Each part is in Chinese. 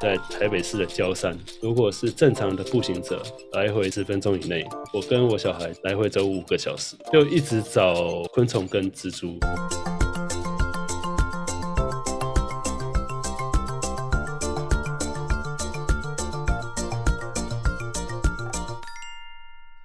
在台北市的礁山。如果是正常的步行者，来回十分钟以内。我跟我小孩来回走五个小时，就一直找昆虫跟蜘蛛。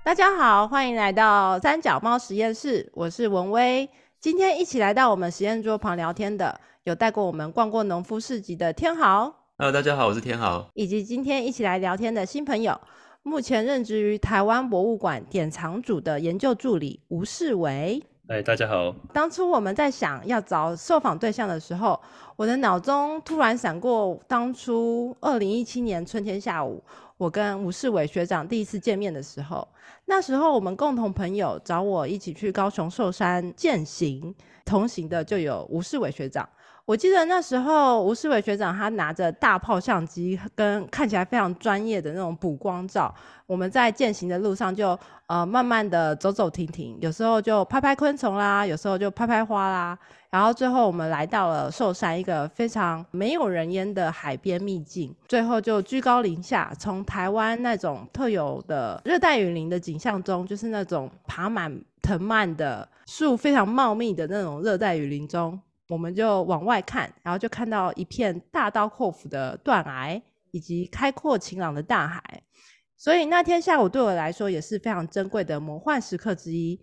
大家好，欢迎来到三角猫实验室，我是文威。今天一起来到我们实验桌旁聊天的，有带过我们逛过农夫市集的天豪。Hello，大家好，我是天豪。以及今天一起来聊天的新朋友，目前任职于台湾博物馆典藏组的研究助理吴世伟。哎，大家好。当初我们在想要找受访对象的时候，我的脑中突然闪过当初二零一七年春天下午，我跟吴世伟学长第一次见面的时候。那时候我们共同朋友找我一起去高雄寿山践行，同行的就有吴世伟学长。我记得那时候吴世伟学长他拿着大炮相机跟看起来非常专业的那种补光照，我们在践行的路上就呃慢慢的走走停停，有时候就拍拍昆虫啦，有时候就拍拍花啦，然后最后我们来到了寿山一个非常没有人烟的海边秘境，最后就居高临下，从台湾那种特有的热带雨林的景象中，就是那种爬满藤蔓的树非常茂密的那种热带雨林中。我们就往外看，然后就看到一片大刀阔斧的断崖，以及开阔晴朗的大海。所以那天下午对我来说也是非常珍贵的魔幻时刻之一。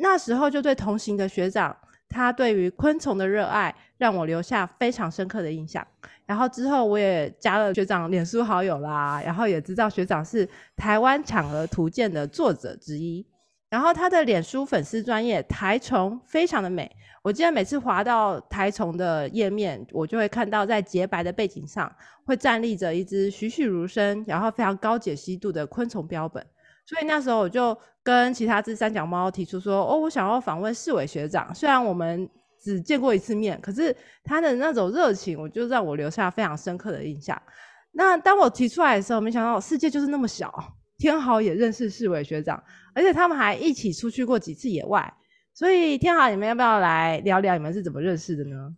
那时候就对同行的学长，他对于昆虫的热爱，让我留下非常深刻的印象。然后之后我也加了学长脸书好友啦，然后也知道学长是台湾产鹅图鉴的作者之一。然后他的脸书粉丝专业台虫非常的美。我记得每次滑到台虫的页面，我就会看到在洁白的背景上会站立着一只栩栩如生，然后非常高解析度的昆虫标本。所以那时候我就跟其他只三脚猫提出说：“哦，我想要访问世伟学长。虽然我们只见过一次面，可是他的那种热情，我就让我留下非常深刻的印象。那当我提出来的时候，没想到世界就是那么小，天豪也认识世伟学长，而且他们还一起出去过几次野外。”所以天豪，你们要不要来聊聊你们是怎么认识的呢？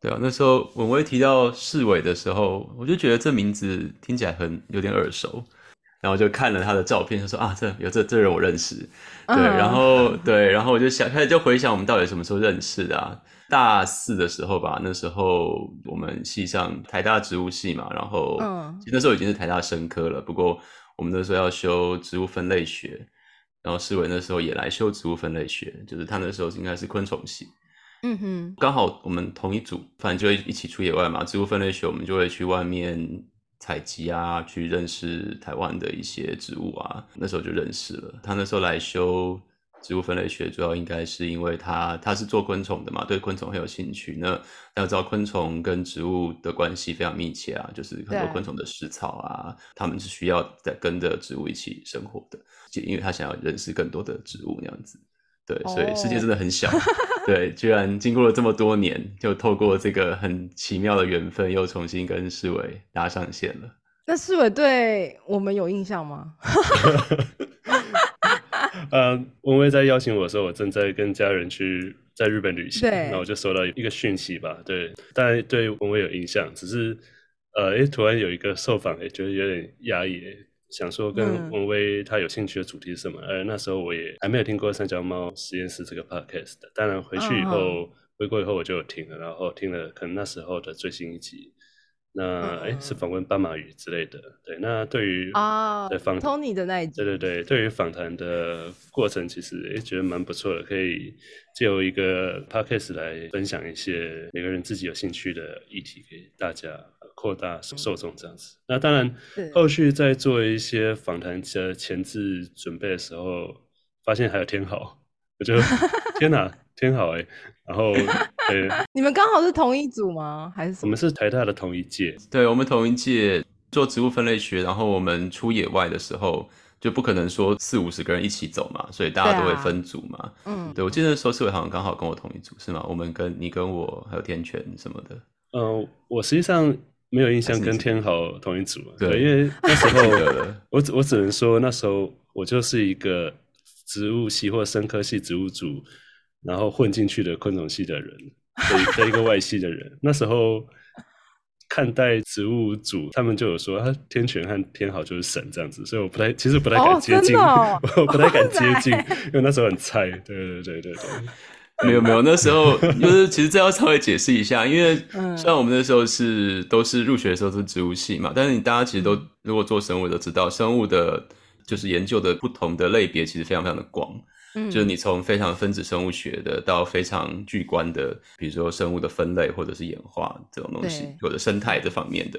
对啊，那时候文威提到世伟的时候，我就觉得这名字听起来很有点耳熟，然后就看了他的照片，就说啊，这有这这人我认识。对，然后对，然后我就想开始就回想我们到底什么时候认识的啊？大四的时候吧，那时候我们系上台大植物系嘛，然后嗯，那时候已经是台大生科了，不过我们那时候要修植物分类学。然后世伟那时候也来修植物分类学，就是他那时候应该是昆虫系，嗯哼，刚好我们同一组，反正就会一起出野外嘛。植物分类学我们就会去外面采集啊，去认识台湾的一些植物啊，那时候就认识了。他那时候来修。植物分类学主要应该是因为他他是做昆虫的嘛，对昆虫很有兴趣。那要知道昆虫跟植物的关系非常密切啊，就是很多昆虫的食草啊，他们是需要在跟着植物一起生活的。就因为他想要认识更多的植物那样子，对，所以世界真的很小。对，居然经过了这么多年，就透过这个很奇妙的缘分，又重新跟世伟搭上线了。那世伟对我们有印象吗？呃，文威在邀请我的时候，我正在跟家人去在日本旅行，然后我就收到一个讯息吧，对，当然对文威有印象，只是呃，哎，突然有一个受访，哎，觉得有点压抑，想说跟文威他有兴趣的主题是什么？呃，那时候我也还没有听过三脚猫实验室这个 podcast，当然回去以后回国以后我就有听了，然后听了可能那时候的最新一集。那哎，是访问斑马鱼之类的，对。那对于啊，对访 Tony 的那一对对对，对于访谈的过程，其实也觉得蛮不错的，可以借由一个 podcast 来分享一些每个人自己有兴趣的议题给大家，扩大受众这样子。那当然，后续在做一些访谈的前置准备的时候，发现还有天好，我就 天哪！天好哎，然后对，你们刚好是同一组吗？还是我们是台大的同一届？对，我们同一届做植物分类学，然后我们出野外的时候就不可能说四五十个人一起走嘛，所以大家都会分组嘛。嗯，对我记得那时候四伟好像刚好跟我同一组是吗？我们跟你跟我还有天权什么的。嗯，我实际上没有印象跟天豪同一组，对，因为那时候 我只我只能说那时候我就是一个植物系或生科系植物组。然后混进去的昆虫系的人，的一个外系的人，那时候看待植物组，他们就有说，他天权和天豪就是神这样子，所以我不太，其实不太敢接近，我不太敢接近，因为那时候很菜。对对对对对。没有没有，那时候就是其实这要稍微解释一下，因为 像我们那时候是都是入学的时候是植物系嘛，但是你大家其实都如果做生物都知道，生物的就是研究的不同的类别其实非常非常的广，嗯，就是你从非常分子生物学的到非常巨观的，比如说生物的分类或者是演化这种东西，或者生态这方面的，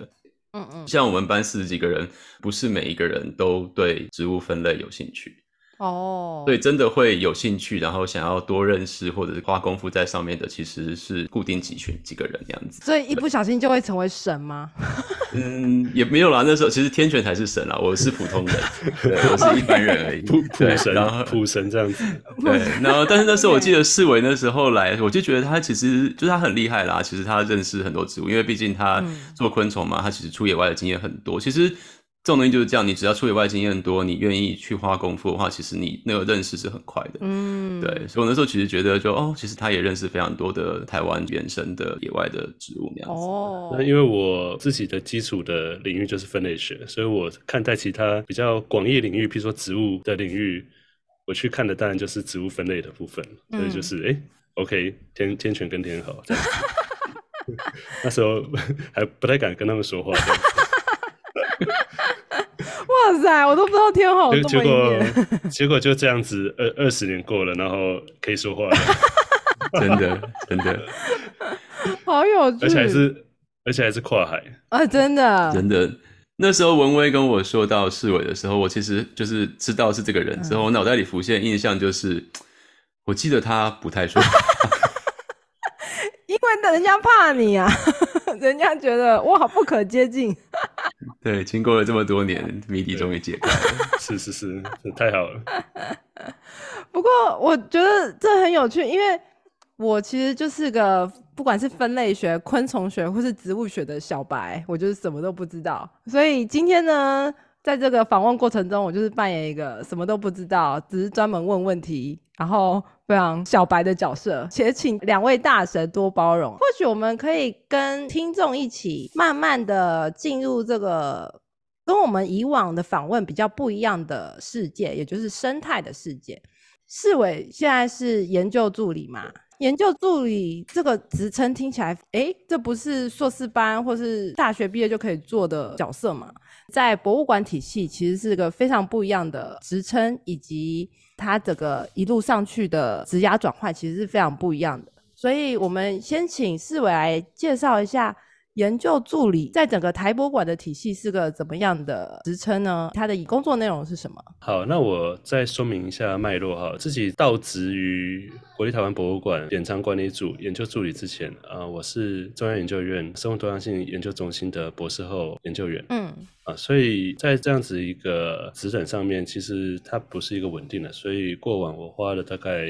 嗯嗯，像我们班四十几个人，不是每一个人都对植物分类有兴趣。哦，对，真的会有兴趣，然后想要多认识或者是花功夫在上面的，其实是固定几群几个人这样子。所以一不小心就会成为神吗？嗯，也没有啦。那时候其实天权才是神啦，我是普通人，我是一般人而已。普普神，然后普神这样子。对，然后但是那时候我记得世伟那时候来，我就觉得他其实就是他很厉害啦。其实他认识很多植物，因为毕竟他做昆虫嘛，他其实出野外的经验很多。其实。这种东西就是这样，你只要出野外经验多，你愿意去花功夫的话，其实你那个认识是很快的。嗯，对，所以我那时候其实觉得，就哦，其实他也认识非常多的台湾原生的野外的植物那样子。哦，那因为我自己的基础的领域就是分类学，所以我看待其他比较广义领域，譬如说植物的领域，我去看的当然就是植物分类的部分。所以就是哎，OK，天天权跟天好，那时候还不太敢跟他们说话。哇塞，我都不知道天好结果 结果就这样子，二二十年过了，然后可以说话了，真的真的，好有趣，而且还是而且还是跨海。啊，真的。真的。那时候文威跟我说到世伟的时候，我其实就是知道是这个人之后，我脑袋里浮现印象就是，我记得他不太说。因为人家怕你啊，人家觉得哇不可接近。对，经过了这么多年，谜底终于解开了。是是是，太好了。不过我觉得这很有趣，因为我其实就是个不管是分类学、昆虫学或是植物学的小白，我就是什么都不知道。所以今天呢，在这个访问过程中，我就是扮演一个什么都不知道，只是专门问问题，然后。非常小白的角色，且请两位大神多包容。或许我们可以跟听众一起慢慢的进入这个跟我们以往的访问比较不一样的世界，也就是生态的世界。世伟现在是研究助理嘛？研究助理这个职称听起来，哎，这不是硕士班或是大学毕业就可以做的角色嘛？在博物馆体系，其实是个非常不一样的职称，以及。它整个一路上去的职压转换其实是非常不一样的，所以我们先请四伟来介绍一下研究助理在整个台博馆的体系是个怎么样的职称呢？他的工作内容是什么？好，那我再说明一下脉络哈。自己到职于国立台湾博物馆典藏管理组研究助理之前，啊，我是中央研究院生物多样性研究中心的博士后研究员。嗯。啊，所以在这样子一个职等上面，其实它不是一个稳定的。所以过往我花了大概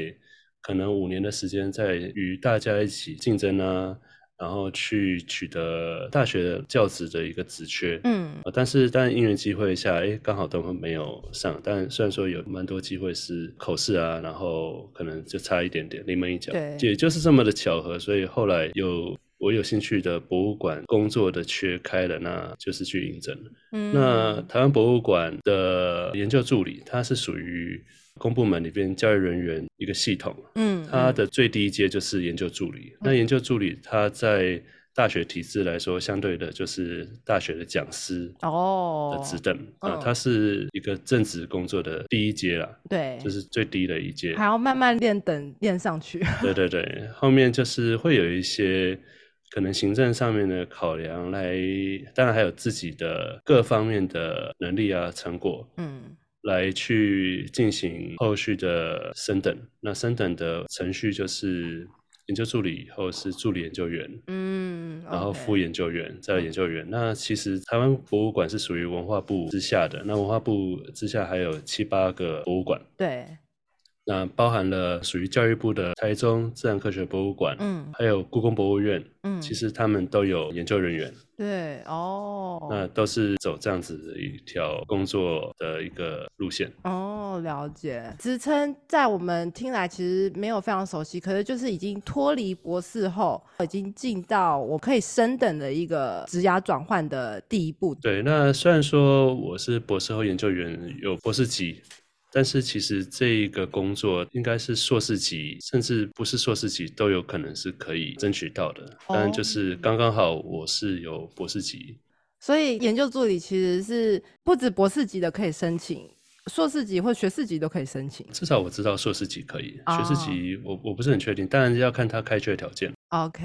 可能五年的时间，在与大家一起竞争啊，然后去取得大学教职的一个职缺。嗯，但是但因缘机会下，哎，刚好都没有上。但虽然说有蛮多机会是口试啊，然后可能就差一点点，临门一脚。对，也就是这么的巧合，所以后来有。我有兴趣的博物馆工作的缺开了，那就是去应征嗯，那台湾博物馆的研究助理，他是属于公部门里边教育人员一个系统。嗯，他的最低阶就是研究助理。那研究助理他在大学体制来说，相对的就是大学的讲师哦的职等啊，他是一个正职工作的第一阶啦。对，就是最低的一阶，还要慢慢练等练上去。对对对，后面就是会有一些。可能行政上面的考量来，当然还有自己的各方面的能力啊、成果，嗯，来去进行后续的升等。那升等的程序就是研究助理以后是助理研究员，嗯，然后副研究员再研究员。那其实台湾博物馆是属于文化部之下的，那文化部之下还有七八个博物馆，对。那包含了属于教育部的台中自然科学博物馆，嗯，还有故宫博物院，嗯，其实他们都有研究人员。对，哦，那都是走这样子的一条工作的一个路线。哦，了解。职称在我们听来其实没有非常熟悉，可是就是已经脱离博士后，已经进到我可以升等的一个职涯转换的第一步。对，那虽然说我是博士后研究员，有博士级。但是其实这个工作应该是硕士级，甚至不是硕士级都有可能是可以争取到的。但就是刚刚好，我是有博士级，所以研究助理其实是不止博士级的可以申请，硕士级或学士级都可以申请。至少我知道硕士级可以，学士级我我不是很确定，当然要看他开缺条件。OK。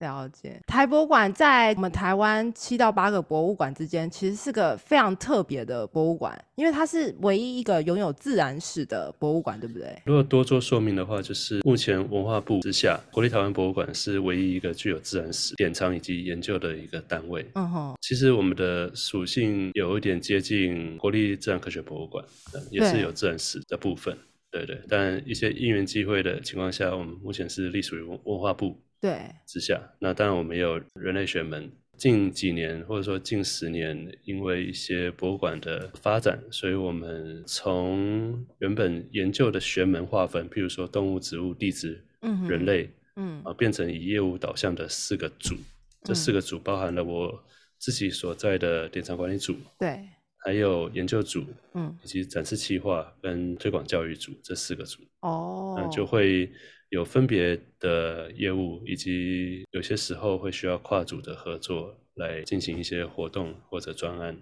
了解，台博馆在我们台湾七到八个博物馆之间，其实是个非常特别的博物馆，因为它是唯一一个拥有自然史的博物馆，对不对？如果多做说明的话，就是目前文化部之下，国立台湾博物馆是唯一一个具有自然史典藏以及研究的一个单位。嗯哼，其实我们的属性有一点接近国立自然科学博物馆，也是有自然史的部分。对对，但一些因缘际会的情况下，我们目前是隶属于文文化部。对，之下，那当然我们也有人类学门。近几年或者说近十年，因为一些博物馆的发展，所以我们从原本研究的学门划分，譬如说动物、植物、地质、人类，嗯啊，变成以业务导向的四个组。这四个组包含了我自己所在的典藏管理组，对，还有研究组，嗯，以及展示企划跟推广教育组这四个组。哦，那就会。有分别的业务，以及有些时候会需要跨组的合作来进行一些活动或者专案。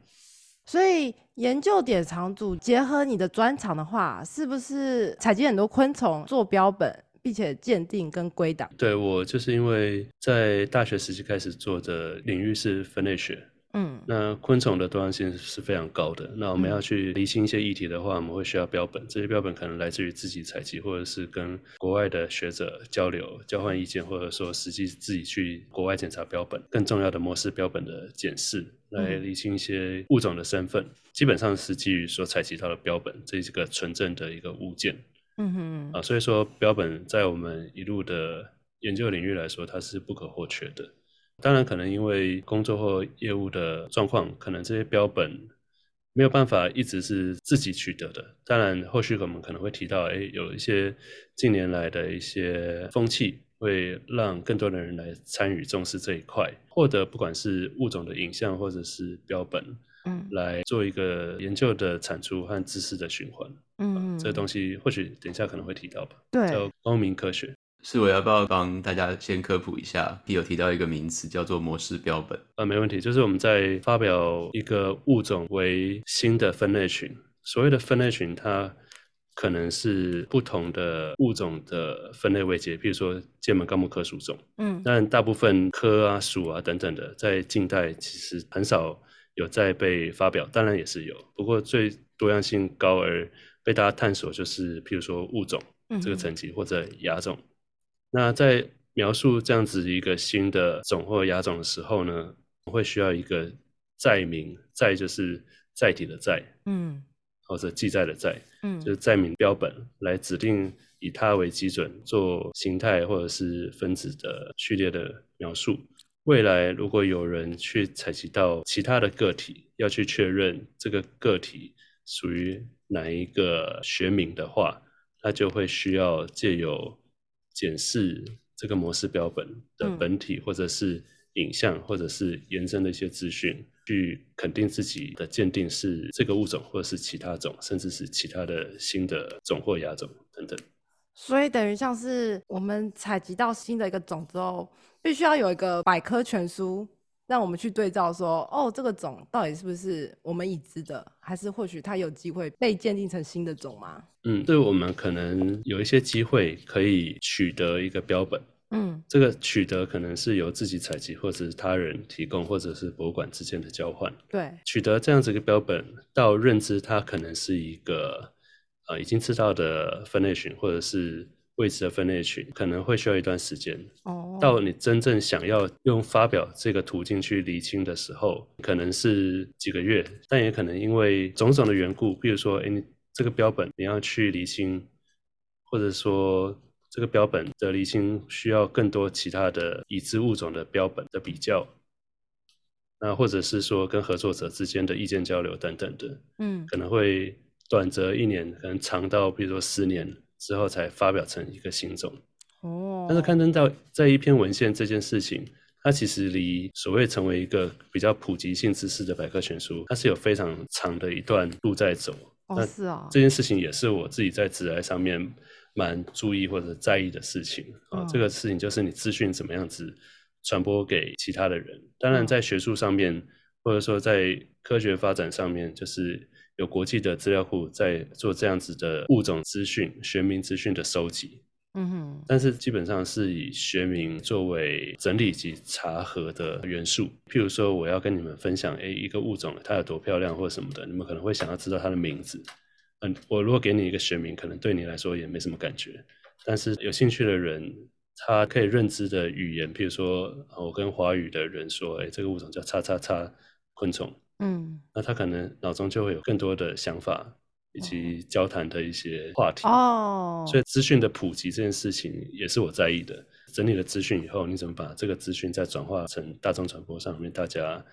所以研究典藏组结合你的专长的话，是不是采集很多昆虫做标本，并且鉴定跟归档？对我就是因为在大学时期开始做的领域是分类学。嗯，那昆虫的多样性是非常高的。那我们要去厘清一些议题的话，我们会需要标本。这些标本可能来自于自己采集，或者是跟国外的学者交流、交换意见，或者说实际自己去国外检查标本。更重要的，模式标本的检视，来厘清一些物种的身份。基本上是基于所采集到的标本，这是个纯正的一个物件。嗯哼，啊，所以说标本在我们一路的研究领域来说，它是不可或缺的。当然，可能因为工作或业务的状况，可能这些标本没有办法一直是自己取得的。当然，后续我们可能会提到，哎，有一些近年来的一些风气，会让更多的人来参与重视这一块，获得不管是物种的影像或者是标本，嗯，来做一个研究的产出和知识的循环。嗯，这个东西或许等一下可能会提到吧。对，叫公民科学。是我要不要帮大家先科普一下？有提到一个名词叫做模式标本啊，没问题。就是我们在发表一个物种为新的分类群，所谓的分类群，它可能是不同的物种的分类位阶，比如说剑门纲目科属种，嗯，但大部分科啊、属啊等等的，在近代其实很少有在被发表，当然也是有，不过最多样性高而被大家探索，就是譬如说物种这个层级或者亚种。那在描述这样子一个新的种或亚种的时候呢，会需要一个载名，载就是载体的载，嗯，或者记载的载，嗯，就是载名标本来指定以它为基准做形态或者是分子的序列的描述。未来如果有人去采集到其他的个体，要去确认这个个体属于哪一个学名的话，他就会需要借由检视这个模式标本的本体，或者是影像，或者是延伸的一些资讯，去肯定自己的鉴定是这个物种，或者是其他种，甚至是其他的新的种或亚种等等。所以等于像是我们采集到新的一个种之后，必须要有一个百科全书。让我们去对照说，哦，这个种到底是不是我们已知的，还是或许它有机会被鉴定成新的种吗？嗯，对我们可能有一些机会可以取得一个标本。嗯，这个取得可能是由自己采集，或者是他人提供，或者是博物馆之间的交换。对，取得这样子一个标本，到认知它可能是一个呃已经知道的分类群，或者是。位置的分类群可能会需要一段时间，哦，到你真正想要用发表这个途径去厘清的时候，可能是几个月，但也可能因为种种的缘故，比如说，哎，你这个标本你要去厘清或者说这个标本的厘清需要更多其他的已知物种的标本的比较，那或者是说跟合作者之间的意见交流等等的，嗯，可能会短则一年，可能长到比如说十年之后才发表成一个新种。哦，但是刊登到在一篇文献这件事情，它其实离所谓成为一个比较普及性知识的百科全书，它是有非常长的一段路在走。哦，是啊，这件事情也是我自己在职来上面蛮注意或者在意的事情啊。这个事情就是你资讯怎么样子传播给其他的人。当然，在学术上面，或者说在科学发展上面，就是有国际的资料库在做这样子的物种资讯、学名资讯的收集。嗯哼，但是基本上是以学名作为整理及查核的元素。譬如说，我要跟你们分享，哎，一个物种它有多漂亮或者什么的，你们可能会想要知道它的名字。嗯，我如果给你一个学名，可能对你来说也没什么感觉。但是有兴趣的人，他可以认知的语言，譬如说，我跟华语的人说，哎，这个物种叫叉叉叉昆虫。嗯，那他可能脑中就会有更多的想法。以及交谈的一些话题哦，所以资讯的普及这件事情也是我在意的。整理了资讯以后，你怎么把这个资讯再转化成大众传播上面，大家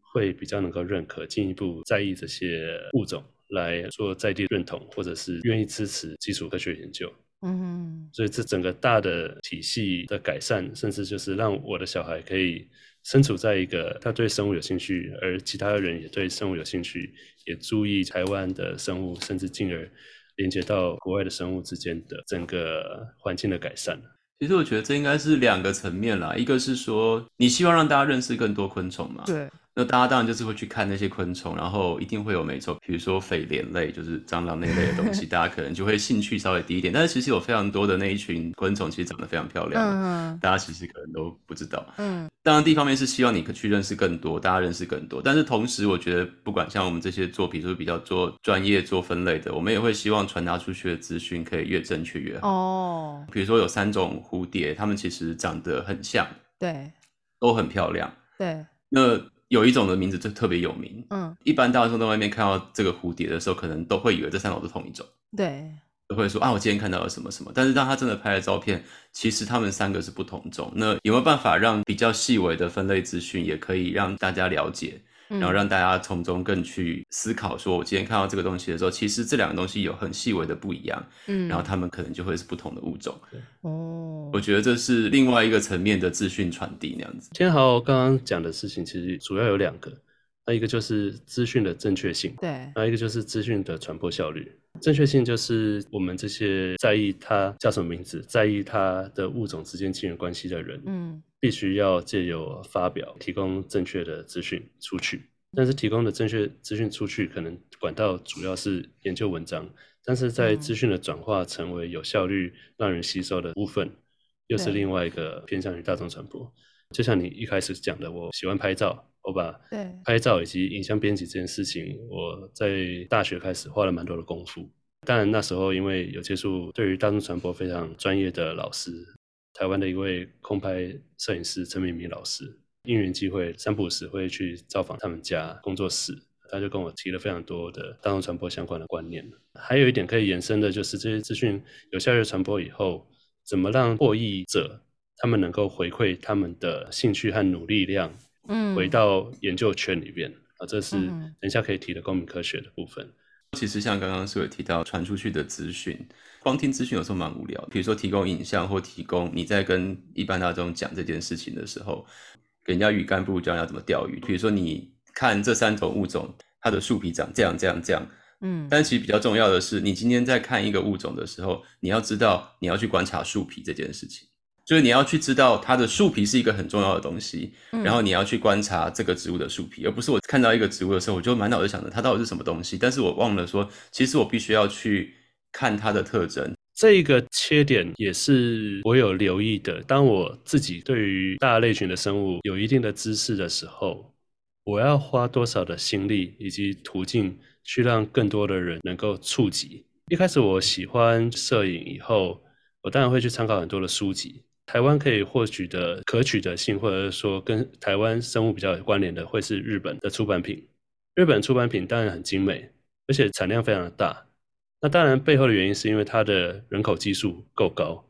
会比较能够认可，进一步在意这些物种来做在地认同，或者是愿意支持基础科学研究。嗯，所以这整个大的体系的改善，甚至就是让我的小孩可以。身处在一个他对生物有兴趣，而其他人也对生物有兴趣，也注意台湾的生物，甚至进而连接到国外的生物之间的整个环境的改善。其实我觉得这应该是两个层面啦，一个是说你希望让大家认识更多昆虫嘛。对。那大家当然就是会去看那些昆虫，然后一定会有没错，比如说匪莲类，就是蟑螂那类的东西，大家可能就会兴趣稍微低一点。但是其实有非常多的那一群昆虫，其实长得非常漂亮，嗯大家其实可能都不知道。嗯，当然，第一方面是希望你去认识更多，大家认识更多。但是同时，我觉得不管像我们这些做，比如说比较做专业做分类的，我们也会希望传达出去的资讯可以越正确越好。哦，比如说有三种蝴蝶，它们其实长得很像，对，都很漂亮，对，那。有一种的名字就特别有名，嗯，一般大众在外面看到这个蝴蝶的时候，可能都会以为这三种是同一种，对，都会说啊，我今天看到了什么什么。但是当他真的拍了照片，其实他们三个是不同种。那有没有办法让比较细微的分类资讯，也可以让大家了解？然后让大家从中更去思考，说我今天看到这个东西的时候，其实这两个东西有很细微的不一样，嗯，然后他们可能就会是不同的物种，哦，我觉得这是另外一个层面的资讯传递那样子。今天豪刚刚讲的事情，其实主要有两个，那一个就是资讯的正确性，对，那一个就是资讯的传播效率。正确性就是我们这些在意它叫什么名字，在意它的物种之间亲缘关系的人，嗯。必须要借由发表提供正确的资讯出去，但是提供的正确资讯出去，可能管道主要是研究文章，但是在资讯的转化成为有效率、让人吸收的部分，又是另外一个偏向于大众传播。就像你一开始讲的，我喜欢拍照，我把拍照以及影像编辑这件事情，我在大学开始花了蛮多的功夫。当然那时候因为有接触对于大众传播非常专业的老师。台湾的一位空拍摄影师陈明明老师，因缘机会三不五时会去造访他们家工作室，他就跟我提了非常多的大众传播相关的观念。还有一点可以延伸的就是，这些资讯有效率传播以后，怎么让获益者他们能够回馈他们的兴趣和努力量，嗯，回到研究圈里边啊，这是等一下可以提的公民科学的部分。其实像刚刚是有提到传出去的资讯，光听资讯有时候蛮无聊。比如说提供影像或提供你在跟一般大众讲这件事情的时候，给人家鱼竿不如教人家怎么钓鱼。比如说你看这三种物种，它的树皮长这样这样这样，嗯，但其实比较重要的是，你今天在看一个物种的时候，你要知道你要去观察树皮这件事情。就是你要去知道它的树皮是一个很重要的东西，然后你要去观察这个植物的树皮，而不是我看到一个植物的时候，我就满脑子想着它到底是什么东西，但是我忘了说，其实我必须要去看它的特征。这个切点也是我有留意的。当我自己对于大类群的生物有一定的知识的时候，我要花多少的心力以及途径去让更多的人能够触及。一开始我喜欢摄影，以后我当然会去参考很多的书籍。台湾可以获取的可取得性，或者是说跟台湾生物比较有关联的，会是日本的出版品。日本出版品当然很精美，而且产量非常的大。那当然背后的原因是因为它的人口基数够高，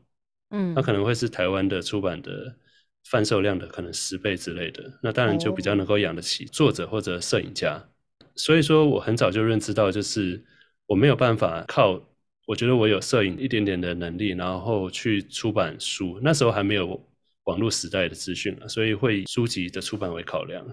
嗯，那可能会是台湾的出版的贩售量的可能十倍之类的，那当然就比较能够养得起作者或者摄影家。所以说我很早就认知到，就是我没有办法靠，我觉得我有摄影一点点的能力，然后去出版书。那时候还没有网络时代的资讯了，所以会以书籍的出版为考量。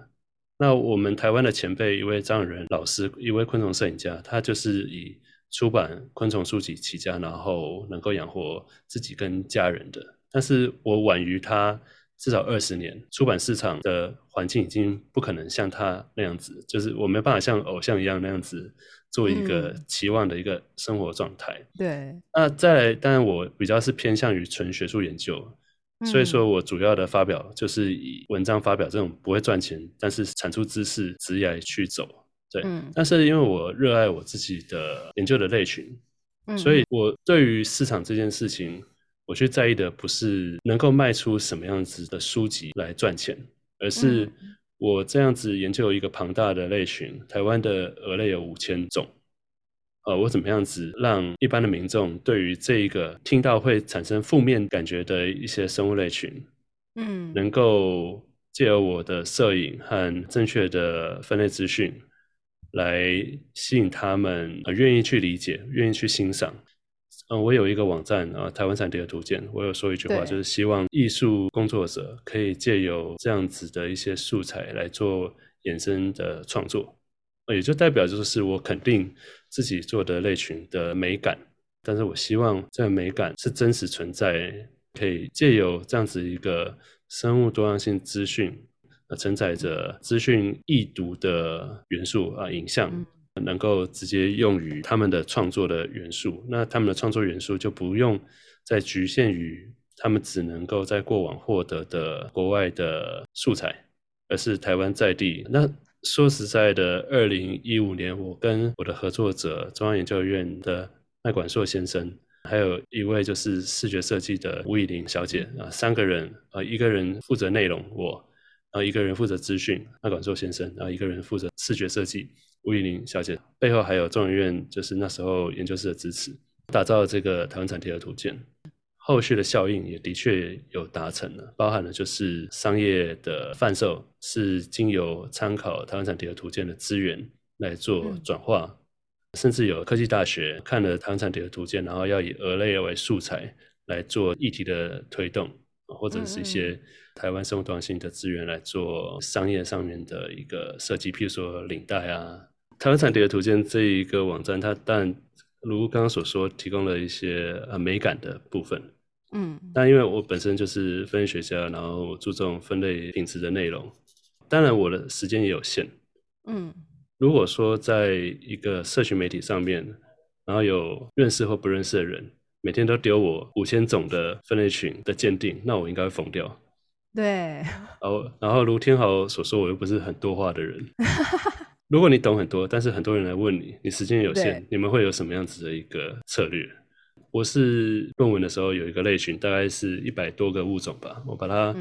那我们台湾的前辈一位张永仁老师，一位昆虫摄影家，他就是以出版昆虫书籍起家，然后能够养活自己跟家人的。但是我晚于他至少二十年，出版市场的环境已经不可能像他那样子，就是我没办法像偶像一样那样子做一个期望的一个生活状态。对。那再来，当然我比较是偏向于纯学术研究。所以说我主要的发表就是以文章发表这种不会赚钱，但是产出知识职业去走，对。但是因为我热爱我自己的研究的类群，所以我对于市场这件事情，我去在意的不是能够卖出什么样子的书籍来赚钱，而是我这样子研究一个庞大的类群，台湾的鹅类有五千种。呃，我怎么样子让一般的民众对于这一个听到会产生负面感觉的一些生物类群，嗯，能够借由我的摄影和正确的分类资讯，来吸引他们愿意去理解，愿意去欣赏。嗯，我有一个网站啊，台湾产地的图鉴，我有说一句话，就是希望艺术工作者可以借由这样子的一些素材来做衍生的创作。也就代表就是我肯定自己做的类群的美感，但是我希望这个美感是真实存在，可以借由这样子一个生物多样性资讯，呃，承载着资讯易读的元素啊，影像能够直接用于他们的创作的元素，那他们的创作元素就不用再局限于他们只能够在过往获得的国外的素材，而是台湾在地那。说实在的，二零一五年，我跟我的合作者中央研究院的麦管硕先生，还有一位就是视觉设计的吴以玲小姐啊，三个人啊，一个人负责内容，我，然后一个人负责资讯，那管硕先生，然后一个人负责视觉设计，吴以玲小姐，背后还有中研院就是那时候研究室的支持，打造这个台湾产地的图鉴。后续的效应也的确有达成了，包含了就是商业的贩售是经由参考台湾产地的图鉴的资源来做转化，甚至有科技大学看了台湾产地的图鉴，然后要以鹅类为素材来做议题的推动，或者是一些台湾生活多样性的资源来做商业上面的一个设计，譬如说领带啊，台湾产地的图鉴这一个网站，它但如刚刚所说，提供了一些呃美感的部分。嗯，但因为我本身就是分类学家，然后注重分类品质的内容，当然我的时间也有限。嗯，如果说在一个社群媒体上面，然后有认识或不认识的人，每天都丢我五千种的分类群的鉴定，那我应该会疯掉。对。然后，然后如天豪所说，我又不是很多话的人。如果你懂很多，但是很多人来问你，你时间有限，你们会有什么样子的一个策略？我是论文的时候有一个类群，大概是一百多个物种吧。我把它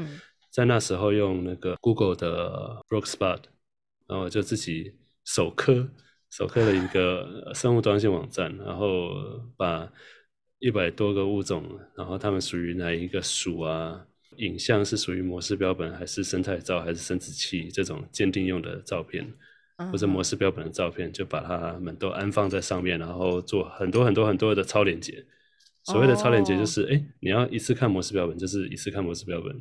在那时候用那个 Google 的 Brook Spot，然后就自己手刻手刻了一个生物多样性网站，然后把一百多个物种，然后它们属于哪一个属啊？影像是属于模式标本还是生态照还是生殖器这种鉴定用的照片，或者模式标本的照片，就把它们都安放在上面，然后做很多很多很多的超连接。所谓的超连接就是，哎，你要一次看模式标本，就是一次看模式标本；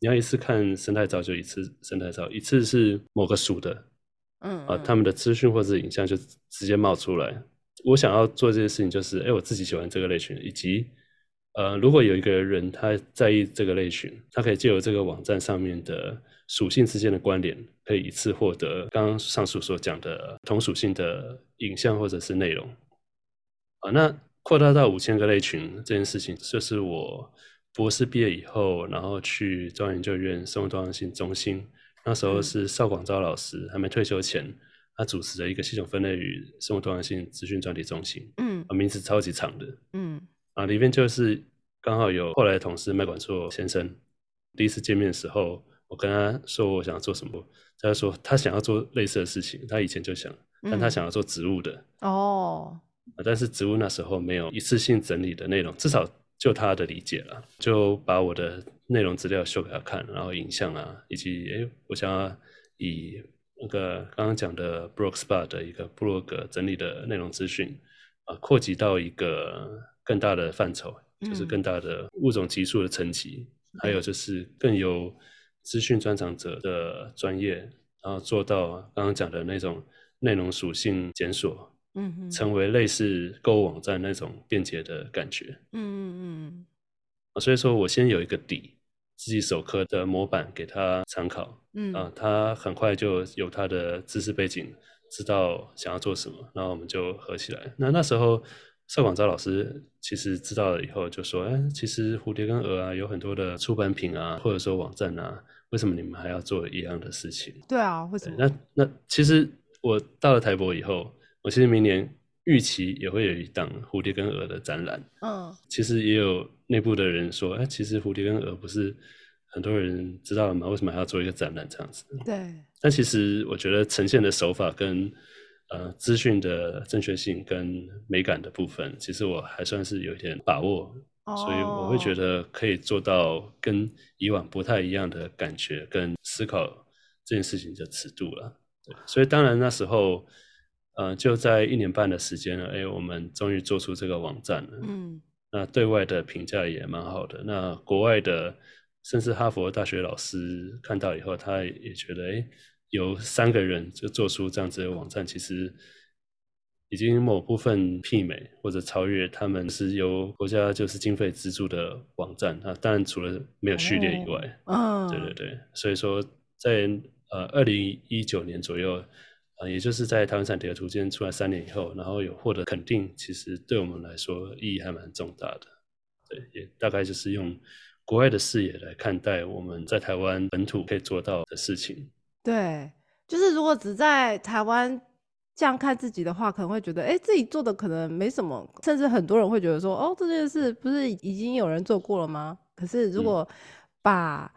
你要一次看生态照，就一次生态照。一次是某个属的，嗯啊，他们的资讯或者影像就直接冒出来。我想要做这些事情，就是，哎，我自己喜欢这个类群，以及，呃，如果有一个人他在意这个类群，他可以借由这个网站上面的属性之间的关联，可以一次获得刚刚上述所讲的同属性的影像或者是内容。啊，那。扩大到五千个类群这件事情，就是我博士毕业以后，然后去中央研究院生物多样性中心，那时候是邵广昭老师还没退休前，他主持的一个系统分类与生物多样性资讯专题中心，嗯，名字超级长的，嗯，啊，里面就是刚好有后来的同事麦管硕先生，第一次见面的时候，我跟他说我想要做什么，他说他想要做类似的事情，他以前就想，但他想要做植物的，哦。但是植物那时候没有一次性整理的内容，至少就他的理解了，就把我的内容资料秀给他看，然后影像啊，以及诶，我想要以那个刚刚讲的 Brookspa 的一个部落格整理的内容资讯啊，扩及到一个更大的范畴，就是更大的物种级数的层级，还有就是更有资讯专长者的专业，然后做到刚刚讲的那种内容属性检索。嗯，成为类似购物网站那种便捷的感觉。嗯嗯嗯。啊，所以说我先有一个底，自己手刻的模板给他参考。嗯啊，他很快就有他的知识背景，知道想要做什么，然后我们就合起来。那那时候邵广昭老师其实知道了以后就说：“哎，其实蝴蝶跟鹅啊有很多的出版品啊，或者说网站啊，为什么你们还要做一样的事情？”对啊，为什么？那那其实我到了台博以后。我其实明年预期也会有一档蝴蝶跟鹅的展览。嗯，其实也有内部的人说，哎，其实蝴蝶跟蛾不是很多人知道了吗？为什么还要做一个展览这样子？对。但其实我觉得呈现的手法跟呃资讯的正确性跟美感的部分，其实我还算是有一点把握，所以我会觉得可以做到跟以往不太一样的感觉跟思考这件事情的尺度了。对，所以当然那时候。呃，就在一年半的时间了，哎，我们终于做出这个网站了。嗯，那对外的评价也蛮好的。那国外的，甚至哈佛大学老师看到以后，他也觉得，哎，有三个人就做出这样子的网站，其实已经某部分媲美或者超越他们是由国家就是经费资助的网站。啊，当然除了没有序列以外，嗯，对对对。所以说，在呃二零一九年左右。也就是在台湾产蝶图鉴出来三年以后，然后有获得肯定，其实对我们来说意义还蛮重大的。对，也大概就是用国外的视野来看待我们在台湾本土可以做到的事情。对，就是如果只在台湾这样看自己的话，可能会觉得，哎，自己做的可能没什么，甚至很多人会觉得说，哦，这件事不是已经有人做过了吗？可是如果把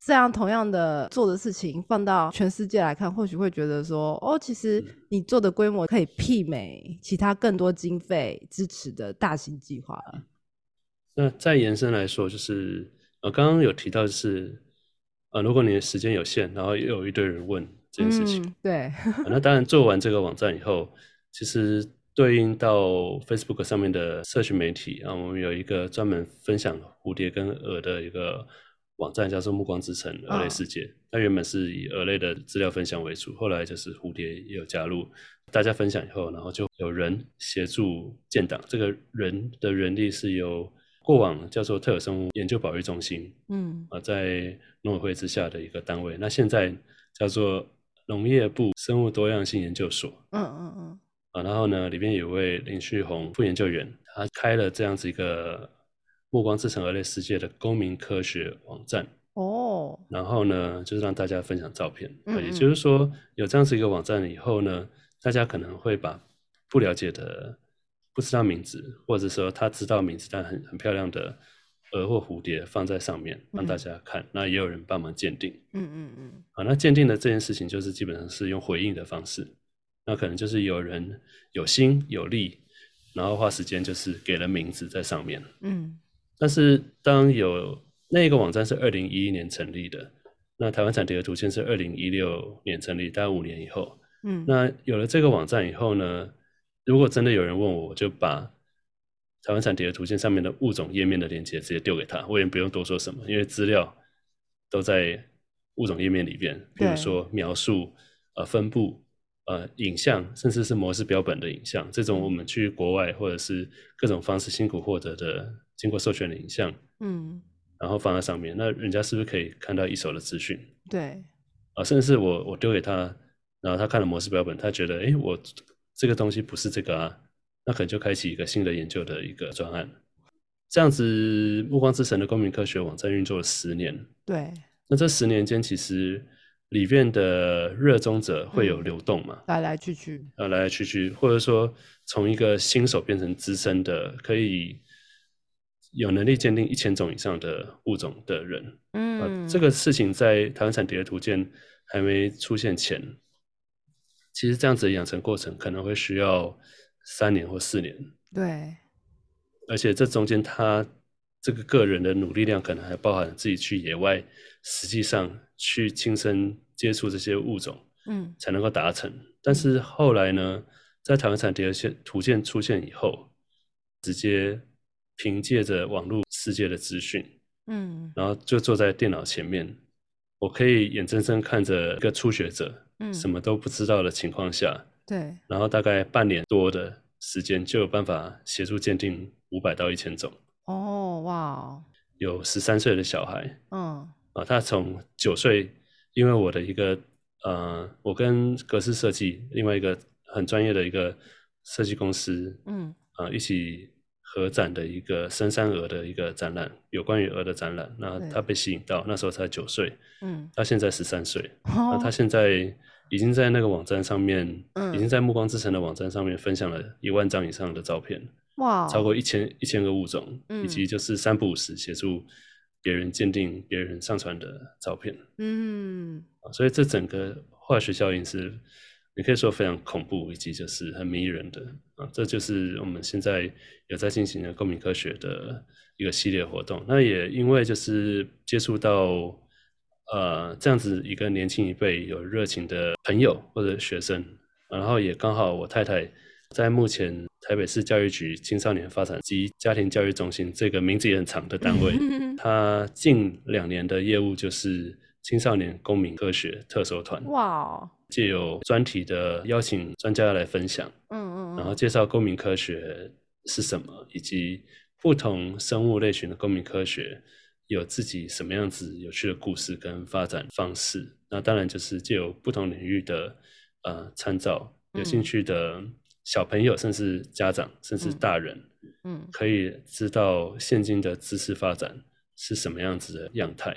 这样同样的做的事情放到全世界来看，或许会觉得说，哦，其实你做的规模可以媲美其他更多经费支持的大型计划了。那再延伸来说，就是呃，刚刚有提到是，呃，如果你的时间有限，然后又有一堆人问这件事情，对，那当然做完这个网站以后，其实对应到 Facebook 上面的社群媒体啊，我们有一个专门分享蝴蝶跟鹅的一个。网站叫做“暮光之城”蛾类世界，它原本是以蛾类的资料分享为主，后来就是蝴蝶也有加入，大家分享以后，然后就有人协助建档。这个人的人力是由过往叫做特有生物研究保育中心，嗯，啊，在农委会之下的一个单位，那现在叫做农业部生物多样性研究所，嗯嗯嗯，啊，然后呢，里面有位林旭红副研究员，他开了这样子一个。目光之城二类世界的公民科学网站。哦，然后呢，就是让大家分享照片，嗯也就是说，有这样子一个网站以后呢，大家可能会把不了解的、不知道名字，或者说他知道名字但很很漂亮的蛾或蝴蝶放在上面让大家看，那也有人帮忙鉴定，嗯嗯嗯，好，那鉴定的这件事情就是基本上是用回应的方式，那可能就是有人有心有力，然后花时间就是给了名字在上面，嗯。但是，当有那个网站是二零一一年成立的，那台湾产蝶的图鉴是二零一六年成立，大概五年以后，嗯，那有了这个网站以后呢，如果真的有人问我，我就把台湾产蝶的图鉴上面的物种页面的链接直接丢给他，我也不用多说什么，因为资料都在物种页面里边，比如说描述、呃分布、呃影像，甚至是模式标本的影像，这种我们去国外或者是各种方式辛苦获得的。经过授权的影像，嗯，然后放在上面，那人家是不是可以看到一手的资讯？对，啊，甚至是我我丢给他，然后他看了模式标本，他觉得，哎，我这个东西不是这个啊，那可能就开启一个新的研究的一个专案。这样子，暮光之城的公民科学网站运作了十年，对，那这十年间，其实里面的热衷者会有流动嘛，来来去去，啊，来来去去，或者说从一个新手变成资深的，可以。有能力鉴定一千种以上的物种的人，嗯，这个事情在台湾产蝶的图鉴还没出现前，其实这样子的养成过程可能会需要三年或四年。对，而且这中间他这个个人的努力量，可能还包含自己去野外，实际上去亲身接触这些物种，嗯才能够达成。但是后来呢，在台湾产第二线图鉴出现以后，直接凭借着网络世界的资讯，嗯。然后就坐在电脑前面，我可以眼睁睁看着一个初学者，嗯，什么都不知道的情况下，对，然后大概半年多的时间，就有办法协助鉴定五百到一千种。哦，哇，有十三岁的小孩嗯。啊，他从九岁，因为我的一个呃，我跟格式设计另外一个很专业的一个设计公司嗯。啊一起合展的一个深山鹅的一个展览，有关于鹅的展览。那他被吸引到，那时候才九岁，嗯，他现在十三岁，那哦他现在已经在那个网站上面，嗯已经在暮光之城的网站上面分享了一万张以上的照片。哇，超过一千一千个物种，嗯以及就是三不五时协助别人鉴定别人上传的照片嗯啊，所以这整个化学效应是你可以说非常恐怖，以及就是很迷人的啊，这就是我们现在有在进行的公民科学的一个系列活动。那也因为就是接触到呃这样子一个年轻一辈有热情的朋友或者学生，然后也刚好我太太在目前台北市教育局青少年发展及家庭教育中心这个名字也很长的单位，她近两年的业务就是青少年公民科学特搜团，哇，借由专题的邀请专家来分享，嗯嗯，然后介绍公民科学是什么，以及不同生物类群的公民科学有自己什么样子有趣的故事跟发展方式。那当然就是借由不同领域的呃参照，有兴趣的小朋友，甚至家长，甚至大人，嗯，可以知道现今的知识发展是什么样子的样态。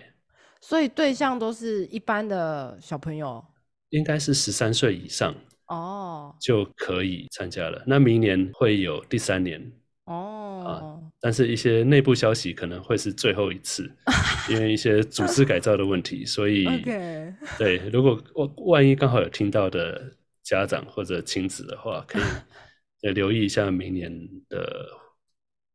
所以对象都是一般的小朋友应该是十三岁以上哦。就可以参加了。那明年会有第三年，哦。啊，但是一些内部消息可能会是最后一次，因为一些组织改造的问题，所以对，如果万万一刚好有听到的家长或者亲子的话，可以呃留意一下明年的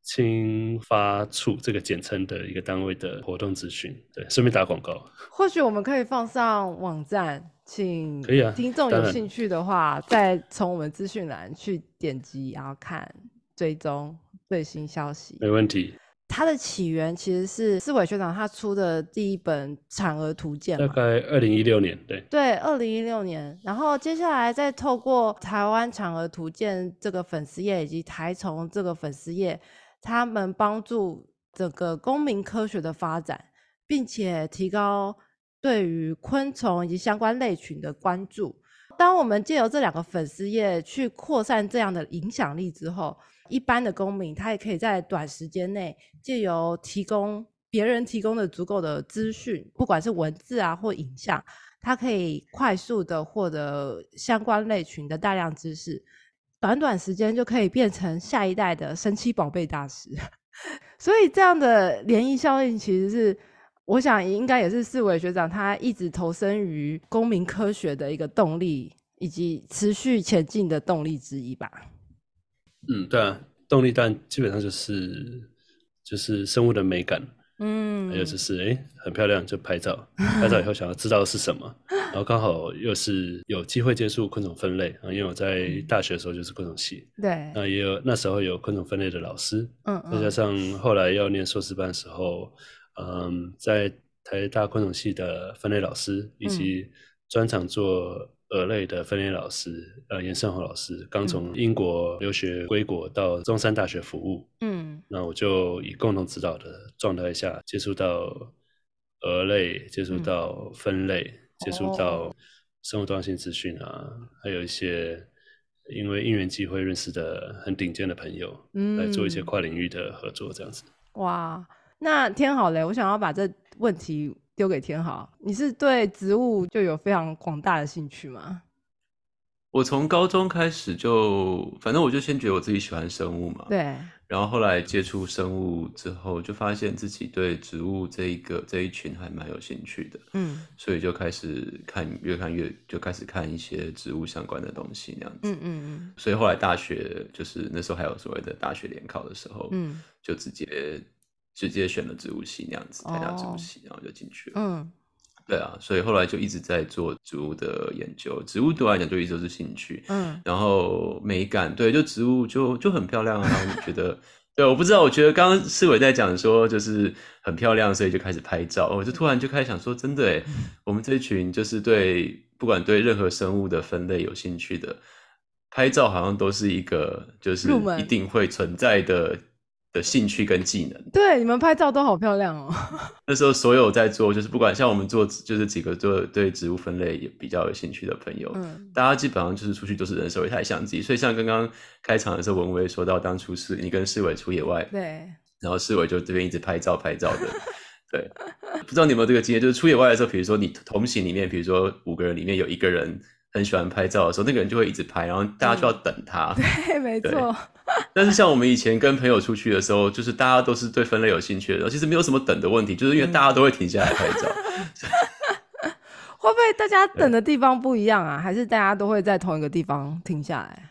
青发处这个简称的一个单位的活动资讯，对，顺便打广告。或许我们可以放上网站，请可以啊听众有兴趣的话，再从我们资讯栏去点击，然后看追踪最新消息。没问题，它的起源其实是四伟学长他出的第一本产儿图鉴大，概二零一六年，对，对，二零一六年，然后接下来再透过台湾产儿图鉴这个粉丝页以及台虫这个粉丝页，他们帮助整个公民科学的发展，并且提高对于昆虫以及相关类群的关注。当我们借由这两个粉丝页去扩散这样的影响力之后，一般的公民他也可以在短时间内借由提供别人提供的足够的资讯，不管是文字啊或影像，他可以快速的获得相关类群的大量知识，短短时间就可以变成下一代的神奇宝贝大师。所以这样的涟漪效应其实是。我想应该也是四伟学长他一直投身于公民科学的一个动力，以及持续前进的动力之一吧。嗯，对啊，动力但基本上就是就是生物的美感，嗯，还有就是。哎很漂亮就拍照，拍照以后想要知道是什么，然后刚好又是有机会接触昆虫分类啊，因为我在大学的时候就是昆虫系，对，那也有那时候有昆虫分类的老师，嗯再加嗯。上后来要念硕士班的时候，嗯，在台大昆虫系的分类老师，以及专场做蛾类的分类老师，呃，严胜宏老师，刚从英国留学归国到中山大学服务，嗯。那我就以共同指导的状态下，接触到蛾类，接触嗯。到分类，接触哦。到生物多样性资讯啊，还有一些因为因缘机会认识的很顶尖的朋友，来做一些嗯。跨领域的合作，这样子。哇，那天好嘞，我想要把这问题丢给天好，你是对植物就有非常广大的兴趣吗？我从高中开始就，反正我就先觉得我自己喜欢生物嘛。对。然后后来接触生物之后，就发现自己对植物这一个这一群还蛮有兴趣的。嗯。所以就开始看，越看越就开始看一些植物相关的东西那样子。嗯嗯嗯。所以后来大学就是那时候还有所谓的大学联考的时候，嗯，就直接直接选了植物系那样子，台大植物系，然后就进去了。嗯。对啊，所以后来就一直在做植物的研究。植物对我来讲就一直都是兴趣，嗯，然后美感，对，就植物就就很漂亮啊。我觉得？对，我不知道，我觉得刚刚世伟在讲说就是很漂亮，所以就开始拍照。我就突然就开始想说，真的，我们这一群就是对不管对任何生物的分类有兴趣的，拍照好像都是一个就是一定会存在的。的兴趣跟技能，对你们拍照都好漂亮哦。那时候所有在做，就是不管像我们做，就是几个做对植物分类也比较有兴趣的朋友，嗯，大家基本上就是出去都是人手一台相机。所以像刚刚开场的时候，文威说到当初是你跟世伟出野外，对，然后世伟就这边一直拍照拍照的，对，不知道你有没有这个经验，就是出野外的时候，比如说你同行里面，比如说五个人里面有一个人。很喜欢拍照的时候，那个人就会一直拍，然后大家就要等他。对，没错。但是像我们以前跟朋友出去的时候，就是大家都是对分类有兴趣的，其实没有什么等的问题，就是因为大家都会停下来拍照。会不会大家等的地方不一样啊？还是大家都会在同一个地方停下来？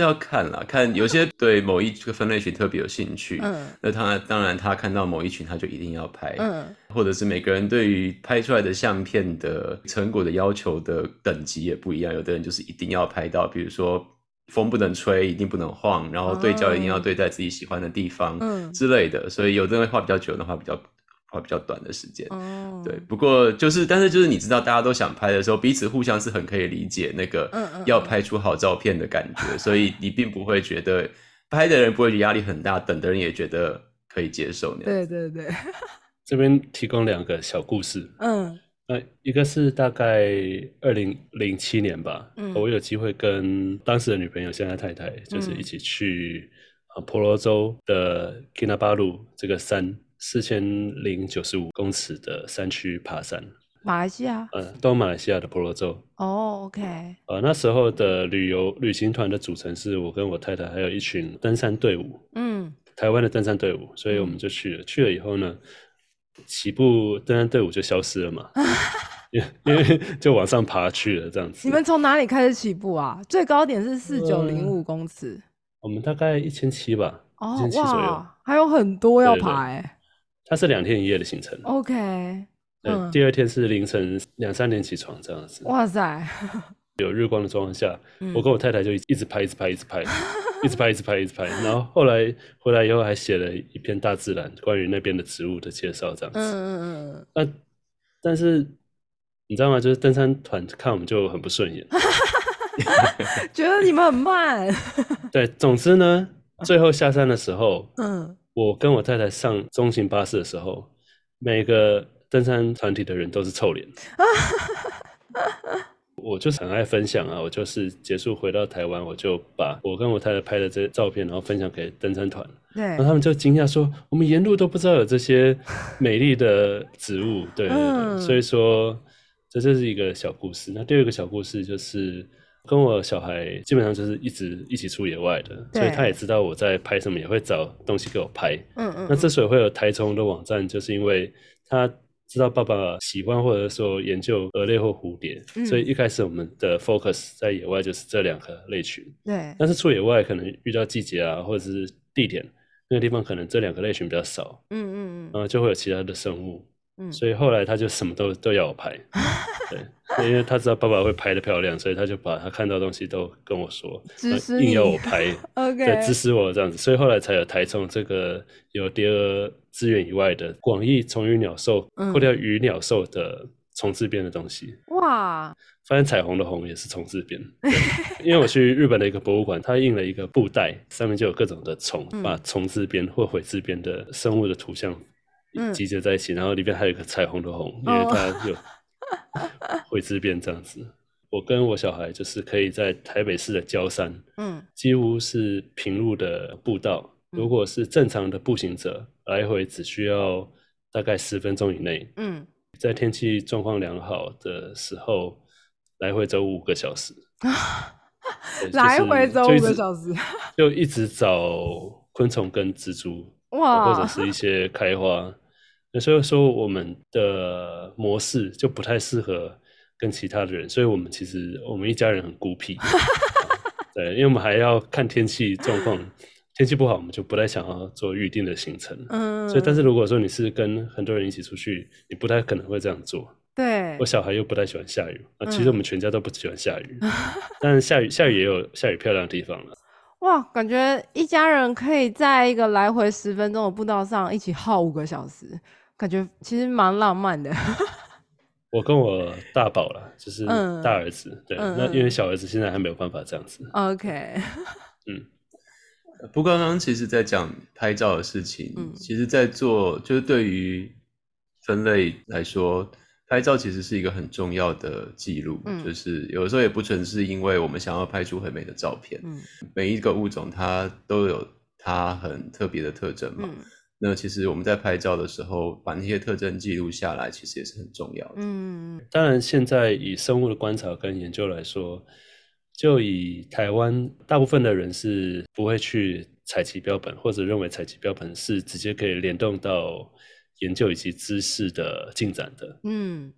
这要看啦，看有些对某一个分类群特别有兴趣，嗯，那他当然他看到某一群他就一定要拍，嗯，或者是每个人对于拍出来的相片的成果的要求的等级也不一样，有的人就是一定要拍到，比如说风不能吹，一定不能晃，然后对焦一定要对在自己喜欢的地方，嗯之类的，所以有的人画比较久的话比较。花比较短的时间，对。不过就是，但是就是，你知道，大家都想拍的时候，彼此互相是很可以理解那个要拍出好照片的感觉，所以你并不会觉得拍的人不会觉得压力很大，等的人也觉得可以接受那样。对对对。这边提供两个小故事，嗯，那一个是大概二零零七年吧，嗯，我有机会跟当时的女朋友，现在太太，就是一起去啊婆罗洲的 Kinabalu 这个山。四千零九十五公尺的山区爬山，马来西亚，呃，东马来西亚的婆罗洲。哦，OK。呃，那时候的旅游旅行团的组成是我跟我太太，还有一群登山队伍。嗯，台湾的登山队伍，所以我们就去了。去了以后呢，起步登山队伍就消失了嘛，因因为就往上爬去了这样子。你们从哪里开始起步啊？最高点是四九零五公尺。我们大概一千七吧，一千七左右，还有很多要爬哎。它是两天一夜的行程。OK，嗯，第二天是凌晨两三点起床这样子。哇塞！有日光的状况下，我跟我太太就一直拍，一直拍，一直拍，一直拍，一直拍，一直拍。然后后来回来以后，还写了一篇大自然关于那边的植物的介绍这样子。嗯嗯嗯。那但是你知道吗？就是登山团看我们就很不顺眼，觉得你们很慢。对，总之呢，最后下山的时候，嗯。我跟我太太上中型巴士的时候，每个登山团体的人都是臭脸。我就是很爱分享啊，我就是结束回到台湾，我就把我跟我太太拍的这些照片，然后分享给登山团。对，然后他们就惊讶说：“我们沿路都不知道有这些美丽的植物。”对对对，所以说这就是一个小故事。那第二个小故事就是。跟我小孩基本上就是一直一起出野外的，所以他也知道我在拍什么，也会找东西给我拍。嗯嗯。那之所以会有台虫的网站，就是因为他知道爸爸喜欢或者说研究蛾类或蝴蝶，所以一开始我们的 focus 在野外就是这两个类群。对。但是出野外可能遇到季节啊，或者是地点那个地方，可能这两个类群比较少。嗯嗯嗯。然后就会有其他的生物。所以后来他就什么都都要我拍，对，因为他知道爸爸会拍的漂亮，所以他就把他看到东西都跟我说，硬要我拍，对，指使我这样子，所以后来才有台中这个有第二资源以外的广义虫鱼鸟兽或者鱼鸟兽的虫字边的东西。哇，发现彩虹的红也是虫字边，因为我去日本的一个博物馆，它印了一个布袋，上面就有各种的虫，把虫字边或悔字边的生物的图像。集结在一起，然后里边还有一个彩虹的虹，因为它有会自变这样子。我跟我小孩就是可以在台北市的郊山，嗯，几乎是平路的步道。如果是正常的步行者，来回只需要大概十分钟以内。嗯，在天气状况良好的时候，来回走五个小时。来回走五个小时，就一直找昆虫跟蜘蛛，哇，或者是一些开花。那所以说，我们的模式就不太适合跟其他的人，所以我们其实我们一家人很孤僻。对，因为我们还要看天气状况，天气不好，我们就不太想要做预定的行程。嗯，所以但是如果说你是跟很多人一起出去，你不太可能会这样做。对，我小孩又不太喜欢下雨啊。其实我们全家都不喜欢下雨，但是下雨下雨也有下雨漂亮的地方了。哇，感觉一家人可以在一个来回十分钟的步道上一起耗五个小时，感觉其实蛮浪漫的。我跟我大宝了，就是大儿子，对，那因为小儿子现在还没有办法这样子。OK，嗯，不过刚刚其实在讲拍照的事情，其实在做就是对于分类来说。拍照其实是一个很重要的记录，就是有的时候也不纯是因为我们想要拍出很美的照片。嗯，每一个物种它都有它很特别的特征嘛。那其实我们在拍照的时候，把那些特征记录下来，其实也是很重要的。嗯，当然现在以生物的观察跟研究来说，就以台湾大部分的人是不会去采集标本，或者认为采集标本是直接可以联动到。研究以及知识的进展的，嗯，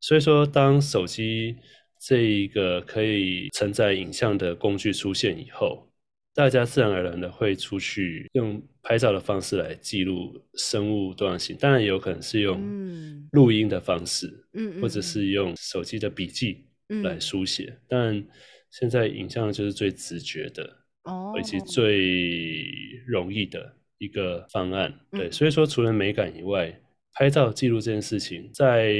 所以说，当手机这一个可以承载影像的工具出现以后，大家自然而然的会出去用拍照的方式来记录生物多样性。当然，也有可能是用录音的方式，嗯，或者是用手机的笔记来书写。但现在影像就是最直觉的，哦，以及最容易的。一个方案，对，所以说除了美感以外，拍照记录这件事情，在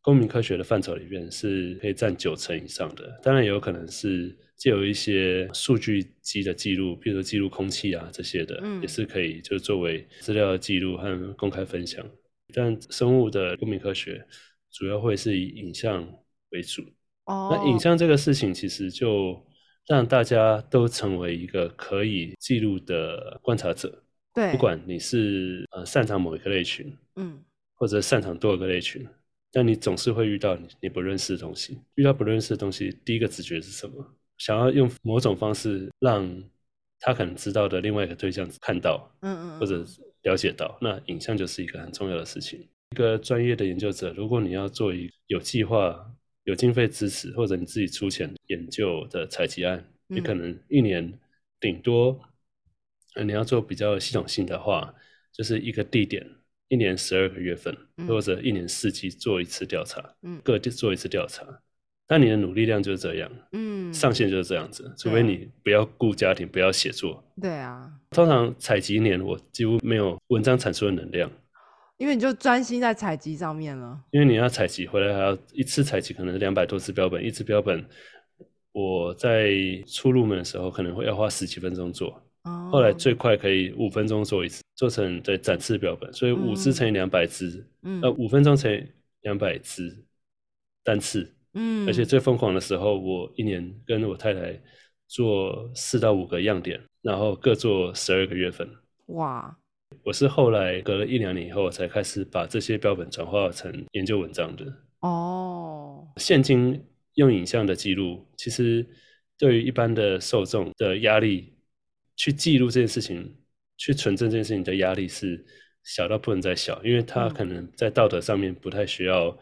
公民科学的范畴里面是可以占九成以上的。当然也有可能是借由一些数据机的记录，比如说记录空气啊这些的，也是可以就作为资料的记录和公开分享。但生物的公民科学主要会是以影像为主。哦，那影像这个事情其实就让大家都成为一个可以记录的观察者。对，不管你是呃擅长某一个类群，嗯，或者擅长多个类群，但你总是会遇到你你不认识的东西。遇到不认识的东西，第一个直觉是什么？想要用某种方式让他可能知道的另外一个对象看到，嗯嗯，或者了解到，那影像就是一个很重要的事情。一个专业的研究者，如果你要做一有计划、有经费支持，或者你自己出钱研究的采集案，你可能一年顶多。你要做比较系统性的话，就是一个地点，一年十二个月份，或者一年四季做一次调查，嗯，各地做一次调查。但你的努力量就是这样，嗯，上限就是这样子，除非你不要顾家庭，不要写作。对啊，通常采集一年我几乎没有文章产出的能量，因为你就专心在采集上面了。因为你要采集回来，还要一次采集可能两百多次标本，一次标本我在初入门的时候可能会要花十几分钟做。后来最快可以五分钟做一次，做成对展示标本，所以五只乘以两百只，呃，五分钟乘以两百只单次，嗯，而且最疯狂的时候，我一年跟我太太做四到五个样点，然后各做十二个月份。哇！我是后来隔了一两年以后，才开始把这些标本转化成研究文章的。哦，现今用影像的记录，其实对于一般的受众的压力。去记录这件事情，去存证这件事情的压力是小到不能再小，因为他可能在道德上面不太需要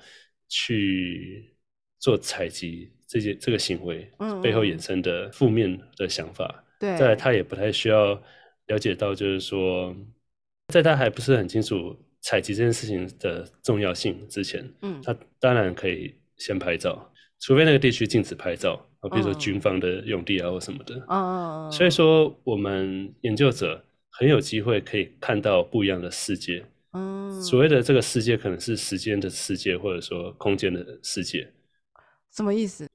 去做采集这些这个行为背后衍生的负面的想法。对，再来他也不太需要了解到，就是说，在他还不是很清楚采集这件事情的重要性之前，嗯，他当然可以先拍照，除非那个地区禁止拍照。啊比如说军方的用地啊，或什么的，哦，所以说我们研究者很有机会可以看到不一样的世界，嗯，所谓的这个世界可能是时间的世界，或者说空间的世界，什么意思？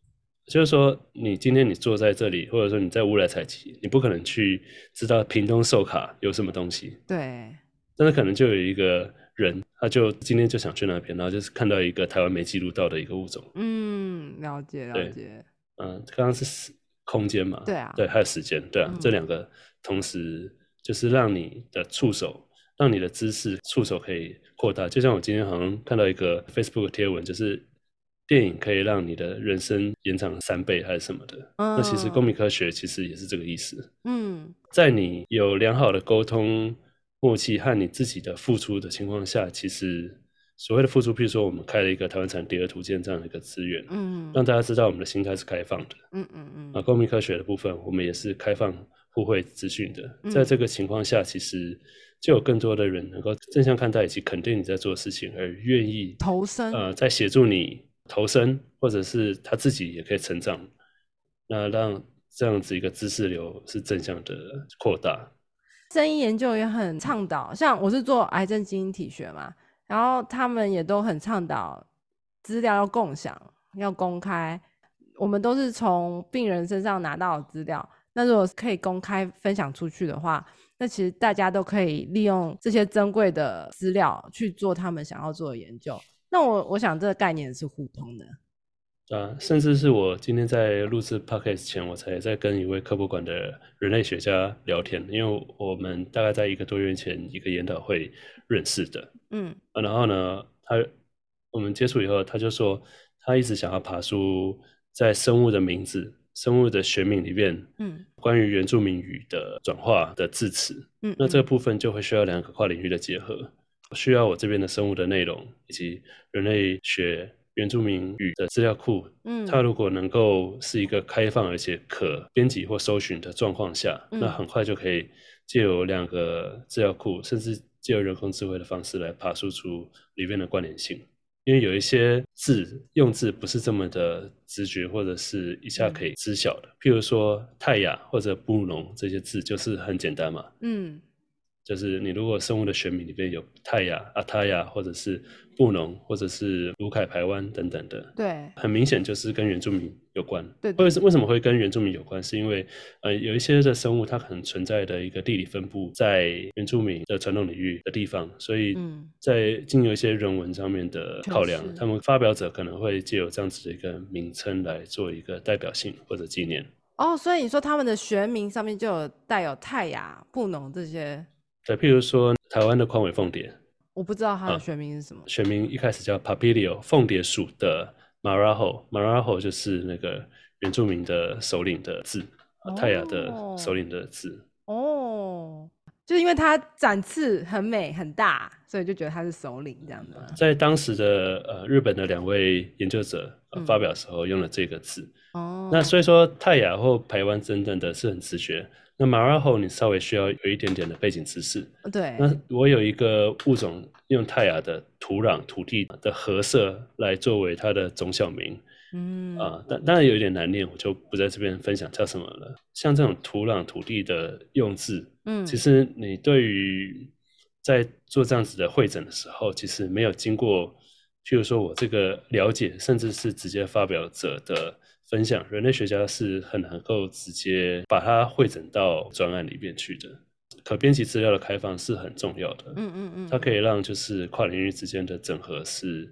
就是说你今天你坐在这里，或者说你在乌来采集，你不可能去知道屏东寿卡有什么东西，对，但是可能就有一个人，他就今天就想去那边，然后就是看到一个台湾没记录到的一个物种，嗯，了解了解。嗯，刚刚是时空间嘛？对啊，对，还有时间，对啊，这两个同时就是让你的触手，让你的知识触手可以扩大。就像我今天好像看到一个 Facebook 贴文，就是电影可以让你的人生延长三倍还是什么的。那其实公民科学其实也是这个意思。嗯，在你有良好的沟通默契和你自己的付出的情况下，其实所谓的付出，譬如说我们开了一个台湾产第二图鉴这样的一个资源，嗯，让大家知道我们的心态是开放的。嗯嗯嗯。啊，公民科学的部分，我们也是开放互惠资讯的。在这个情况下，其实。就有更多的人能够正向看待以及肯定你在做的事情，而愿意投身呃，在协助你投身，或者是他自己也可以成长，那让这样子一个知识流是正向的扩大。声音研究也很倡导，像我是做癌症基因体学嘛，然后他们也都很倡导资料要共享、要公开。我们都是从病人身上拿到资料，那如果可以公开分享出去的话。那其实大家都可以利用这些珍贵的资料去做他们想要做的研究。那我我想这个概念是互通的。啊，甚至是我今天在录制 podcast 前，我才在跟一位科博馆的人类学家聊天，因为我们大概在一个多月前一个研讨会认识的。嗯，然后呢，他我们接触以后，他就说他一直想要爬出在生物的名字。生物的学名里面，嗯，关于原住民语的转化的字词，嗯，那这个部分就会需要两个跨领域的结合，需要我这边的生物的内容以及人类学原住民语的资料库，嗯，它如果能够是一个开放而且可编辑或搜寻的状况下，那很快就可以借由两个资料库，甚至借由人工智慧的方式来爬输出里面的关联性。因为有一些字用字不是这么的直觉，或者是一下可以知晓的。譬如说泰雅或者布农这些字，就是很简单嘛。嗯。就是你如果生物的学名里面有泰雅、阿泰雅，或者是布农，或者是卢凯排湾等等的，对，很明显就是跟原住民有关。对，为什为什么会跟原住民有关？是因为呃，有一些的生物它可能存在的一个地理分布在原住民的传统领域的地方，所以在经由一些人文上面的考量，他们发表者可能会借由这样子的一个名称来做一个代表性或者纪念。哦，所以你说他们的学名上面就有带有泰雅、布农这些。对，譬如说台湾的宽尾凤蝶，我不知道它的学名是什么。学名一开始叫 Papilio，凤蝶属的 Maraho，Maraho 就是那个原住民的首领的字，泰雅的首领的字。哦，就是因为它展翅很美很大，所以就觉得它是首领这样的。在当时的呃日本的两位研究者发表时候用了这个字。哦，那所以说泰雅或台湾等等的是很直觉。那马拉后你稍微需要有一点点的背景知识。对。那我有一个物种用泰雅的土壤土地的褐色来作为它的种小名。嗯。啊，但当然有一点难念，我就不在这边分享叫什么了。像这种土壤土地的用字，嗯，其实你对于在做这样子的会诊的时候，其实没有经过，譬如说我这个了解，甚至是直接发表者的。分享人类学家是很能够直接把它汇整到专案里面去的。可编辑资料的开放是很重要的。嗯嗯嗯，它可以让就是跨领域之间的整合是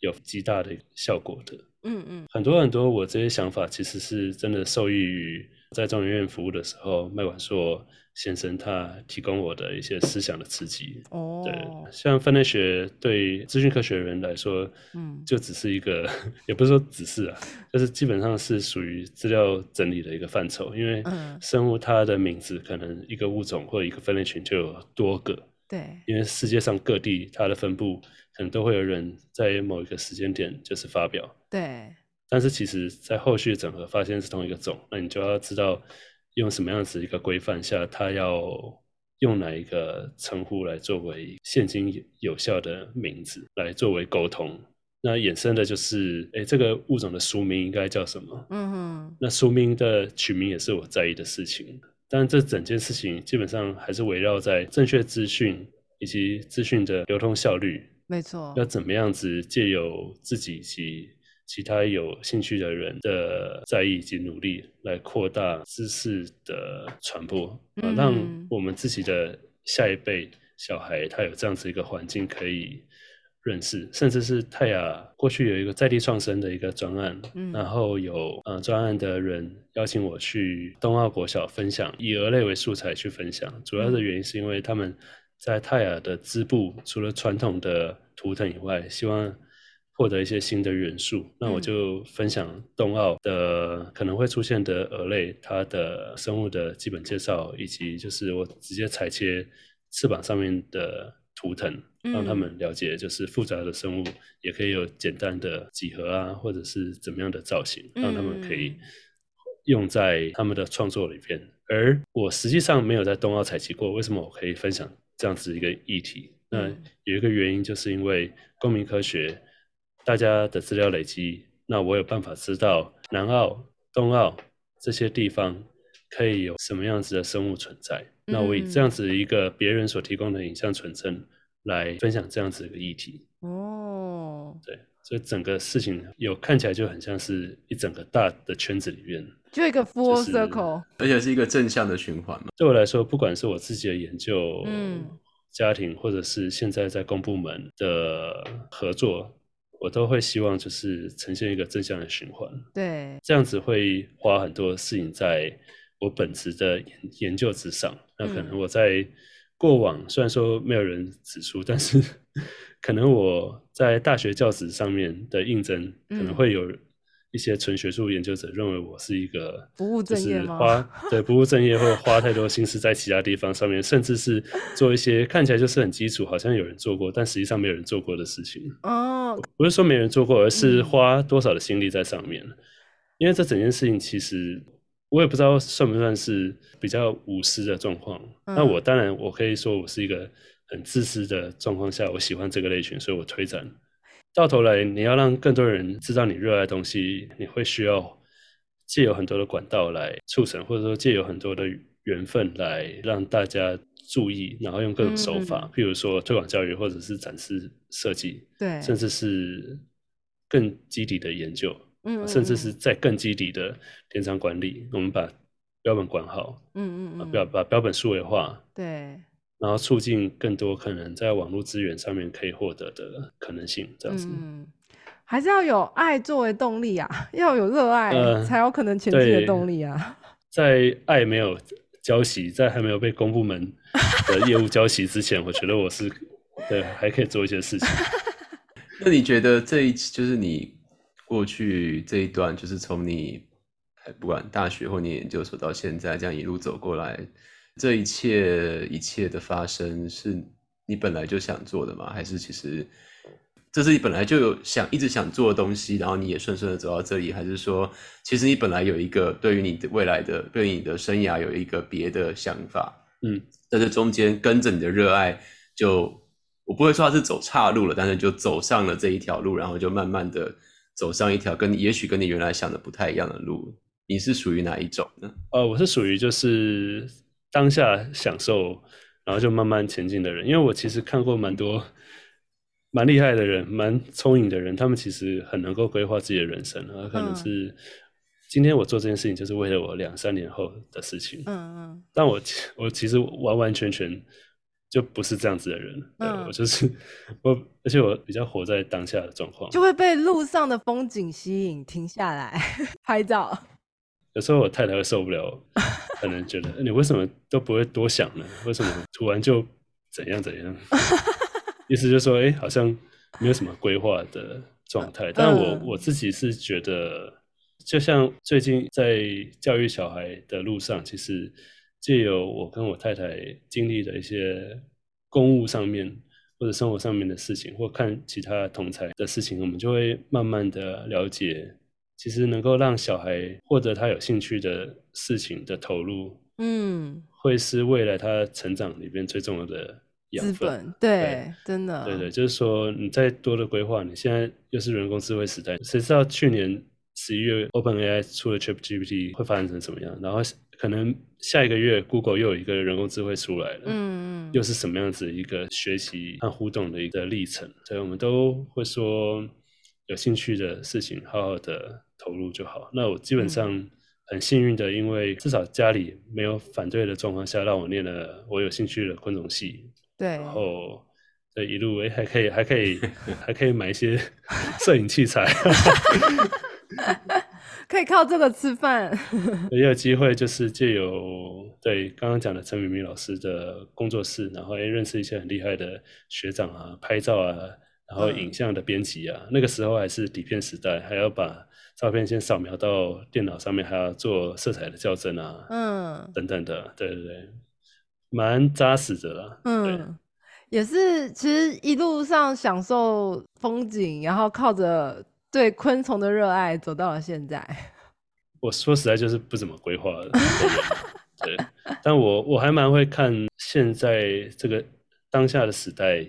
有极大的效果的。嗯嗯，很多很多我这些想法其实是真的受益于在中研院服务的时候，麦管硕。先生他提供我的一些思想的刺激，哦，对，像分类学对资讯科学人来说，嗯，就只是一个，也不是说只是啊，就是基本上是属于资料整理的一个范畴，因为生物它的名字可能一个物种或一个分类群就有多个，对，因为世界上各地它的分布可能都会有人在某一个时间点就是发表，对，但是其实在后续整合发现是同一个种，那你就要知道。用什么样子一个规范下，他要用哪一个称呼来作为现今有效的名字来作为沟通？那衍生的就是，哎，这个物种的俗名应该叫什么？嗯哼。那俗名的取名也是我在意的事情。但这整件事情基本上还是围绕在正确资讯以及资讯的流通效率。没错。要怎么样子借由自己以及其他有兴趣的人的在意以及努力，来扩大知识的传播啊，让我们自己的下一辈小孩他有这样子一个环境可以认识，甚至是泰雅过去有一个在地创生的一个专案，然后有呃专案的人邀请我去东澳国小分享，以鹅类为素材去分享，主要的原因是因为他们在泰雅的织布，除了传统的图腾以外，希望。获得一些新的元素。那我就分享冬奥的可能会出现的蛾类，它的生物的基本介绍，以及就是我直接裁切翅膀上面的图腾，让他们了解，就是复杂的生物也可以有简单的几何啊，或者是怎么样的造型，让他们可以用在他们的创作里边。而我实际上没有在冬奥采集过，为什么我可以分享这样子一个议题？那有一个原因，就是因为公民科学，大家的资料累积，那我有办法知道南澳、东澳这些地方可以有什么样子的生物存在。那我以这样子一个别人所提供的影像存证来分享这样子一个议题。哦，对，所以整个事情有看起来就很像是一整个大的圈子里面，就一个 full circle，而且是一个正向的循环嘛。对我来说，不管是我自己的研究，嗯。家庭或者是现在在公部门的合作，我都会希望就是呈现一个正向的循环。对，这样子会花很多事情在我本职的研研究之上。那可能我在过往虽然说没有人指出，但是 可能我在大学教职上面的应征可能会有。一些纯学术研究者认为我是一个不务正业吗？花对不务正业，或者花太多心思在其他地方上面，甚至是做一些看起来就是很基础，好像有人做过，但实际上没有人做过的事情。哦，不是说没人做过，而是花多少的心力在上面。因为这整件事情其实我也不知道算不算是比较无私的状况。那我当然我可以说我是一个很自私的状况下，我喜欢这个类群，所以我推展。到头来，你要让更多人知道你热爱的东西，你会需要借有很多的管道来促成，或者说借有很多的缘分来让大家注意，然后用各种手法，譬如说推广教育，或者是展示设计，对，甚至是更基底的研究，嗯，甚至是在更基底的电商管理，我们把标本管好，嗯嗯嗯，标把标本数位化，对。然后促进更多可能在网络资源上面可以获得的可能性，这样子。嗯，还是要有爱作为动力啊，要有热爱才有可能前进的动力啊。在爱没有交集，在还没有被公部门的业务交集之前，我觉得我是对还可以做一些事情。那你觉得这一就是你过去这一段，就是从你不管大学或你研究所到现在这样一路走过来？这一切一切的发生是你本来就想做的吗？还是其实这是你本来就有想一直想做的东西，然后你也顺顺的走到这里？还是说其实你本来有一个对于你的未来的对你的生涯有一个别的想法？嗯，在这中间跟着你的热爱，就我不会说它是走岔路了，但是就走上了这一条路，然后就慢慢的走上一条跟你也许跟你原来想的不太一样的路。你是属于哪一种呢？呃，我是属于就是。当下享受，然后就慢慢前进的人，因为我其实看过蛮多蛮厉害的人，蛮聪颖的人，他们其实很能够规划自己的人生，而可能是今天我做这件事情就是为了我两三年后的事情。嗯嗯。但我我其实完完全全就不是这样子的人，对我就是我，而且我比较活在当下的状况，就会被路上的风景吸引，停下来 拍照。有时候我太太会受不了，可能觉得你为什么都不会多想呢？为什么突然就怎样怎样？意思就是说，哎，好像没有什么规划的状态。但我我自己是觉得，就像最近在教育小孩的路上，其实借由我跟我太太经历的一些公务上面或者生活上面的事情，或看其他同才的事情，我们就会慢慢的了解。其实能够让小孩获得他有兴趣的事情的投入，嗯，会是未来他成长里边最重要的养分。对，真的。对对，就是说你再多的规划，你现在又是人工智慧时代，谁知道去年十一月 Open AI 出了 ChatGPT 会发展成什么样？然后可能下一个月 Google 又有一个人工智慧出来了，嗯嗯，又是什么样子一个学习和互动的一个历程？所以我们都会说，有兴趣的事情，好好的。投入就好。那我基本上很幸运的，因为至少家里没有反对的状况下，让我念了我有兴趣的昆虫系。对。然后这一路哎，还可以，还可以，还可以买一些 摄影器材，可以靠这个吃饭。也有机会就是借由对刚刚讲的陈敏明老师的工作室，然后也认识一些很厉害的学长啊，拍照啊。然后影像的编辑啊，那个时候还是底片时代，还要把照片先扫描到电脑上面，还要做色彩的校正啊，嗯，等等的，对对对，蛮扎实的啦，嗯，也是，其实一路上享受风景，然后靠着对昆虫的热爱走到了现在。我说实在就是不怎么规划的，对，但我我还蛮会看现在这个当下的时代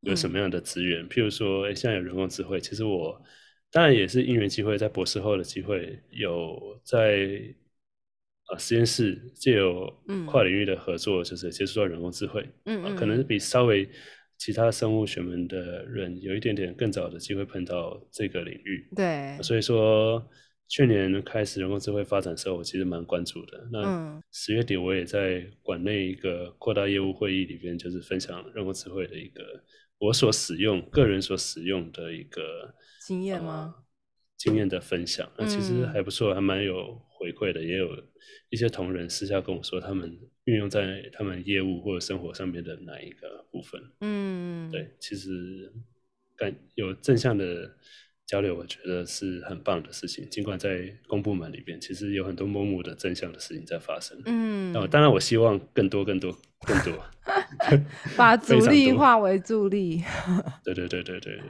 有什么样的资源，譬如说，哎，现在有人工智慧，其实我当然也是因缘机会，在博士后的机会有在啊实验室借有跨领域的合作，就是接触到人工智慧，嗯嗯，可能比稍微其他生物学门的人有一点点更早的机会碰到这个领域，对，所以说。去年开始人工智慧发展的时候，我其实蛮关注的。那十月底我也在馆内一个扩大业务会议里边，就是分享人工智慧的一个我所使用、个人所使用的一个经验吗？经验的分享，那其实还不错，还蛮有回馈的。也有一些同仁私下跟我说，他们运用在他们业务或者生活上面的哪一个部分？嗯，对，其实感有正向的。交流我觉得是很棒的事情，尽管在公部门里边，其实有很多默默的正向的事情在发生。嗯，那当然我希望更多、更多、更多，把 阻力化为助力。对对对对对对。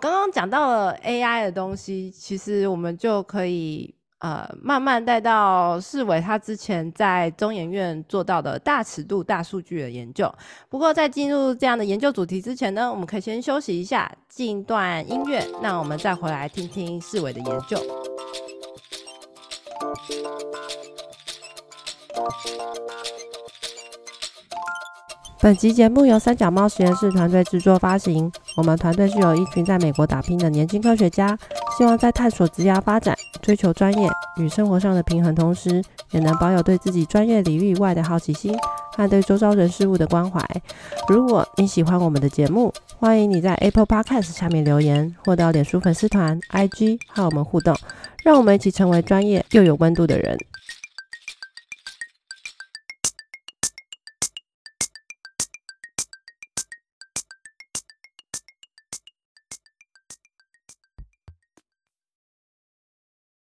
刚刚讲到了 AI 的东西，其实我们就可以。呃，慢慢带到世伟他之前在中研院做到的大尺度大数据的研究。不过在进入这样的研究主题之前呢，我们可以先休息一下，进段音乐，那我们再回来听听世伟的研究。本集节目由三脚猫实验室团队制作发行。我们团队是由一群在美国打拼的年轻科学家，希望在探索职业发展、追求专业与生活上的平衡同时，也能保有对自己专业领域以外的好奇心和对周遭人事物的关怀。如果你喜欢我们的节目，欢迎你在 Apple Podcast 下面留言，或到脸书粉丝团、IG 和我们互动，让我们一起成为专业又有温度的人。